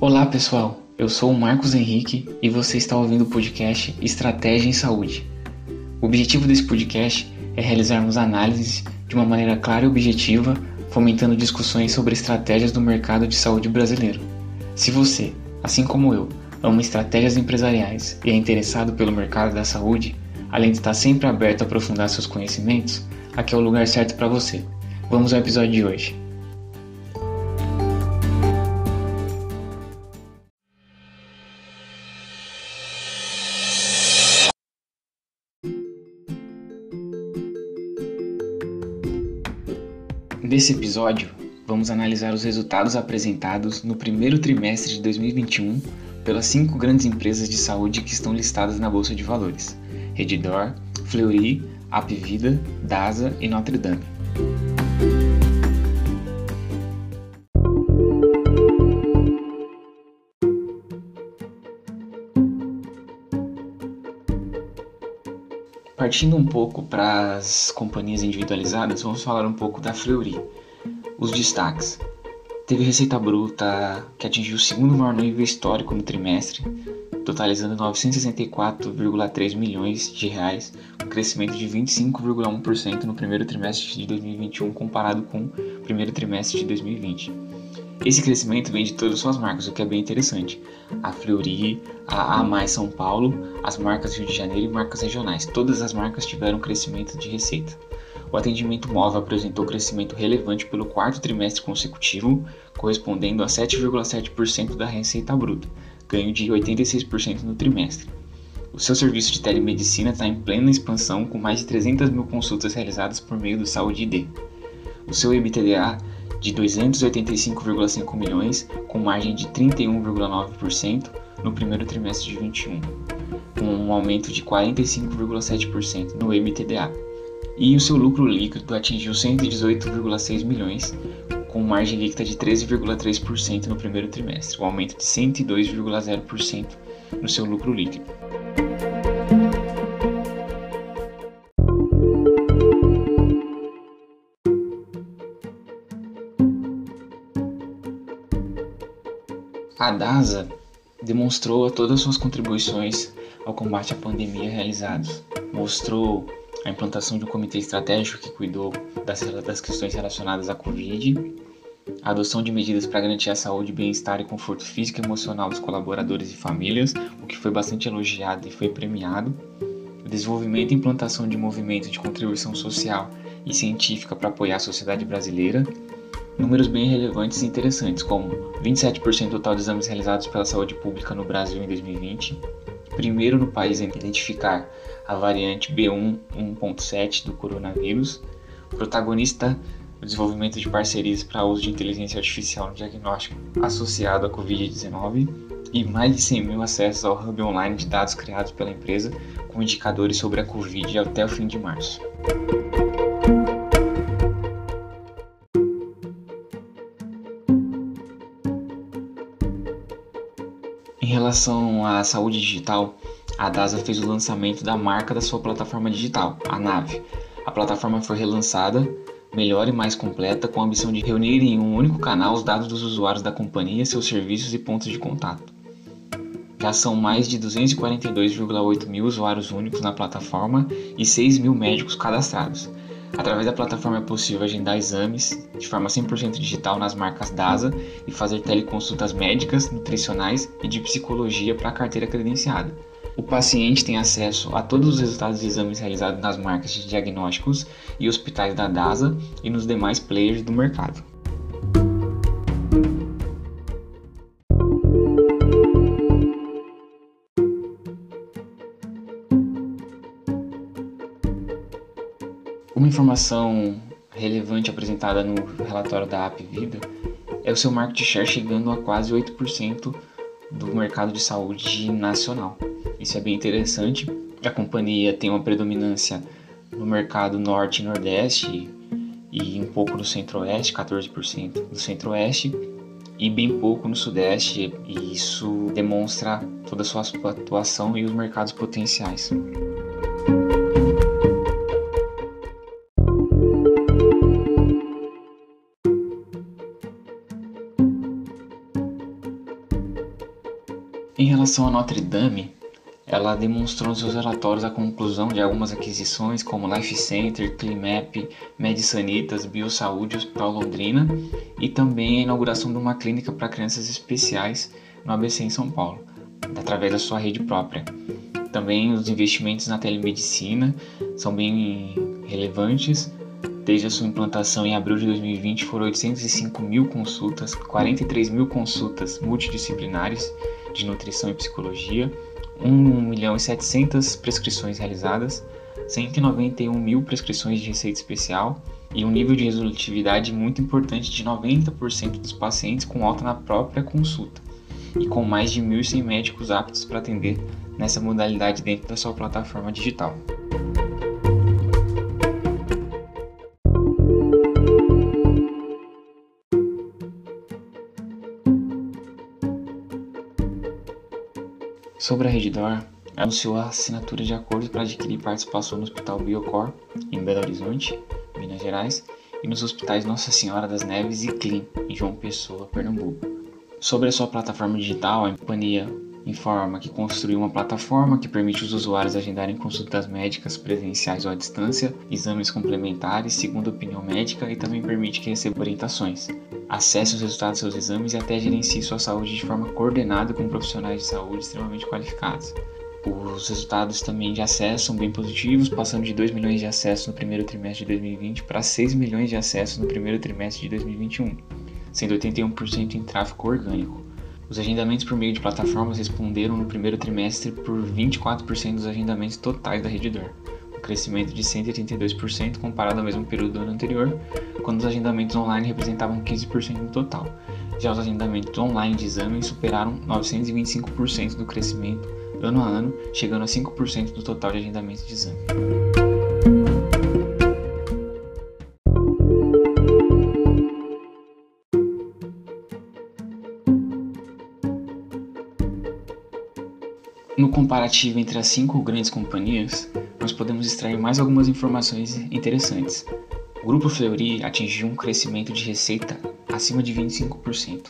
Olá pessoal, eu sou o Marcos Henrique e você está ouvindo o podcast Estratégia em Saúde. O objetivo desse podcast é realizarmos análises de uma maneira clara e objetiva, fomentando discussões sobre estratégias do mercado de saúde brasileiro. Se você, assim como eu, ama estratégias empresariais e é interessado pelo mercado da saúde, além de estar sempre aberto a aprofundar seus conhecimentos, aqui é o lugar certo para você. Vamos ao episódio de hoje. Nesse episódio, vamos analisar os resultados apresentados no primeiro trimestre de 2021 pelas cinco grandes empresas de saúde que estão listadas na Bolsa de Valores: Redditor, Fleury, Apvida, DASA e Notre Dame. Partindo um pouco para as companhias individualizadas, vamos falar um pouco da Fleury. Os destaques. Teve receita bruta que atingiu o segundo maior nível histórico no trimestre, totalizando 964,3 milhões de reais, um crescimento de 25,1% no primeiro trimestre de 2021 comparado com o primeiro trimestre de 2020. Esse crescimento vem de todas as suas marcas, o que é bem interessante. A Fleury, a A Mais São Paulo, as marcas Rio de Janeiro e marcas regionais. Todas as marcas tiveram crescimento de receita. O atendimento móvel apresentou crescimento relevante pelo quarto trimestre consecutivo, correspondendo a 7,7% da receita bruta, ganho de 86% no trimestre. O seu serviço de telemedicina está em plena expansão, com mais de 300 mil consultas realizadas por meio do Saúde ID. O seu EBITDA de 285,5 milhões, com margem de 31,9% no primeiro trimestre de 21, com um aumento de 45,7% no EBITDA. E o seu lucro líquido atingiu 118,6 milhões, com margem líquida de 13,3% no primeiro trimestre, um aumento de 102,0% no seu lucro líquido. A DASA demonstrou todas as suas contribuições ao combate à pandemia realizados. Mostrou a implantação de um comitê estratégico que cuidou das, das questões relacionadas à Covid, a adoção de medidas para garantir a saúde, bem-estar e conforto físico e emocional dos colaboradores e famílias, o que foi bastante elogiado e foi premiado, o desenvolvimento e implantação de movimentos de contribuição social e científica para apoiar a sociedade brasileira, números bem relevantes e interessantes, como 27% total de exames realizados pela saúde pública no Brasil em 2020, primeiro no país em identificar a variante B1.1.7 do coronavírus, protagonista do desenvolvimento de parcerias para uso de inteligência artificial no diagnóstico associado à Covid-19 e mais de 100 mil acessos ao hub online de dados criados pela empresa com indicadores sobre a Covid até o fim de março. Em relação à saúde digital, a DASA fez o lançamento da marca da sua plataforma digital, a Nave. A plataforma foi relançada, melhor e mais completa, com a ambição de reunir em um único canal os dados dos usuários da companhia, seus serviços e pontos de contato. Já são mais de 242,8 mil usuários únicos na plataforma e 6 mil médicos cadastrados. Através da plataforma é possível agendar exames de forma 100% digital nas marcas DASA e fazer teleconsultas médicas, nutricionais e de psicologia para a carteira credenciada. O paciente tem acesso a todos os resultados de exames realizados nas marcas de diagnósticos e hospitais da DASA e nos demais players do mercado. Informação relevante apresentada no relatório da App Vida é o seu market share chegando a quase 8% do mercado de saúde nacional. Isso é bem interessante. A companhia tem uma predominância no mercado norte e nordeste e um pouco no centro-oeste, 14% do centro-oeste e bem pouco no sudeste, e isso demonstra toda a sua atuação e os mercados potenciais. Relação a Notre Dame, ela demonstrou nos seus relatórios a conclusão de algumas aquisições como Life Center, Climap, Medisanitas, Biosaúde Hospital Londrina e também a inauguração de uma clínica para crianças especiais no ABC em São Paulo, através da sua rede própria. Também os investimentos na telemedicina são bem relevantes. Desde a sua implantação em abril de 2020 foram 805 mil consultas, 43 mil consultas multidisciplinares de nutrição e psicologia, 1 milhão e 700 prescrições realizadas, 191 mil prescrições de receita especial e um nível de resolutividade muito importante de 90% dos pacientes com alta na própria consulta e com mais de 1.100 médicos aptos para atender nessa modalidade dentro da sua plataforma digital. Sobre a Reddor, anunciou a assinatura de acordo para adquirir participação no Hospital Biocor, em Belo Horizonte, Minas Gerais, e nos hospitais Nossa Senhora das Neves e Clean, em João Pessoa, Pernambuco. Sobre a sua plataforma digital, a companhia informa que construiu uma plataforma que permite os usuários agendarem consultas médicas presenciais ou à distância, exames complementares, segundo opinião médica e também permite que receba orientações. Acesse os resultados dos seus exames e até gerencie sua saúde de forma coordenada com profissionais de saúde extremamente qualificados. Os resultados também de acesso são bem positivos, passando de 2 milhões de acessos no primeiro trimestre de 2020 para 6 milhões de acessos no primeiro trimestre de 2021, sendo 81% em tráfego orgânico. Os agendamentos por meio de plataformas responderam no primeiro trimestre por 24% dos agendamentos totais da Reddor, um crescimento de 182% comparado ao mesmo período do ano anterior, quando os agendamentos online representavam 15% no total. Já os agendamentos online de exames superaram 925% do crescimento ano a ano, chegando a 5% do total de agendamentos de exame. No comparativo entre as cinco grandes companhias, nós podemos extrair mais algumas informações interessantes. O grupo Fleury atingiu um crescimento de receita acima de 25%.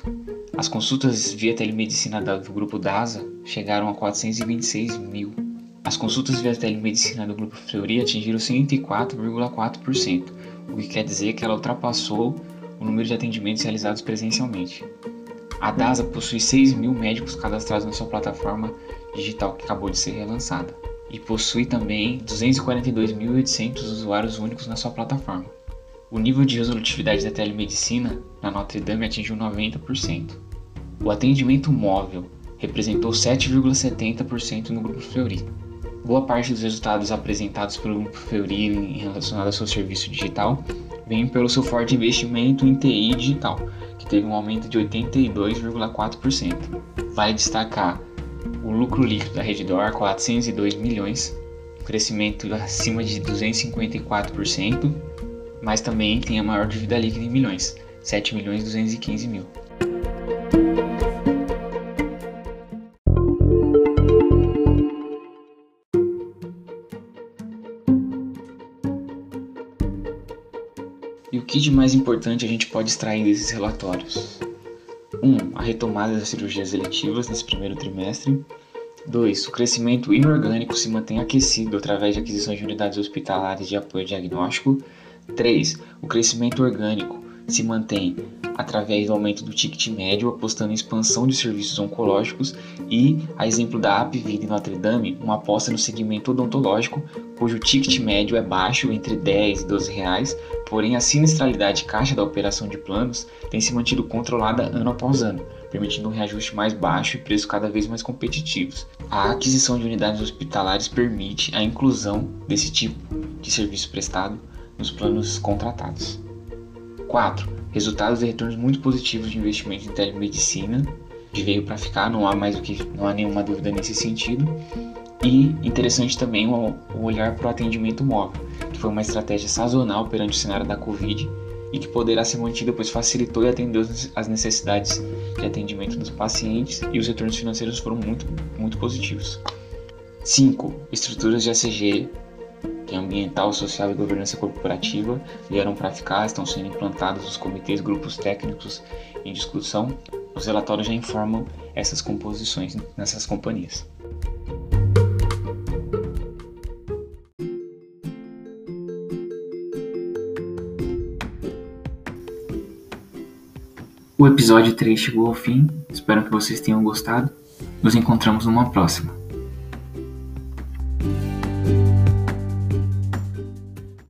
As consultas via telemedicina do grupo DASA chegaram a 426 mil. As consultas via telemedicina do grupo Fleury atingiram 104,4%, o que quer dizer que ela ultrapassou o número de atendimentos realizados presencialmente. A DASA possui 6 mil médicos cadastrados na sua plataforma digital que acabou de ser relançada e possui também 242.800 usuários únicos na sua plataforma. O nível de resolutividade da telemedicina na Notre Dame atingiu 90%. O atendimento móvel representou 7,70% no Grupo Fleury. Boa parte dos resultados apresentados pelo Grupo Fleury relacionados ao seu serviço digital vem pelo seu forte investimento em TI digital, que teve um aumento de 82,4%. Vale destacar o lucro líquido da Reddor, 402 milhões, crescimento acima de 254%, mas também tem a maior dívida líquida em milhões, 7 milhões 215 mil. E o que de mais importante a gente pode extrair desses relatórios? 1. Um, a retomada das cirurgias eletivas nesse primeiro trimestre. 2. O crescimento inorgânico se mantém aquecido através de aquisições de unidades hospitalares de apoio diagnóstico. 3. O crescimento orgânico se mantém através do aumento do ticket médio, apostando em expansão de serviços oncológicos e, a exemplo da Apvida em Notre Dame, uma aposta no segmento odontológico, cujo ticket médio é baixo, entre 10 e 12 reais, porém a sinistralidade caixa da operação de planos tem se mantido controlada ano após ano, permitindo um reajuste mais baixo e preços cada vez mais competitivos. A aquisição de unidades hospitalares permite a inclusão desse tipo de serviço prestado nos planos contratados. 4. Resultados e retornos muito positivos de investimento em telemedicina, que veio para ficar, não há mais o que, não há nenhuma dúvida nesse sentido. E interessante também o, o olhar para o atendimento móvel, que foi uma estratégia sazonal perante o cenário da Covid e que poderá ser mantida, pois facilitou e atendeu as necessidades de atendimento dos pacientes e os retornos financeiros foram muito, muito positivos. 5. Estruturas de ACG que é ambiental, social e governança corporativa, vieram para ficar, estão sendo implantados os comitês, grupos técnicos em discussão. Os relatórios já informam essas composições nessas companhias. O episódio 3 chegou ao fim, espero que vocês tenham gostado. Nos encontramos numa próxima.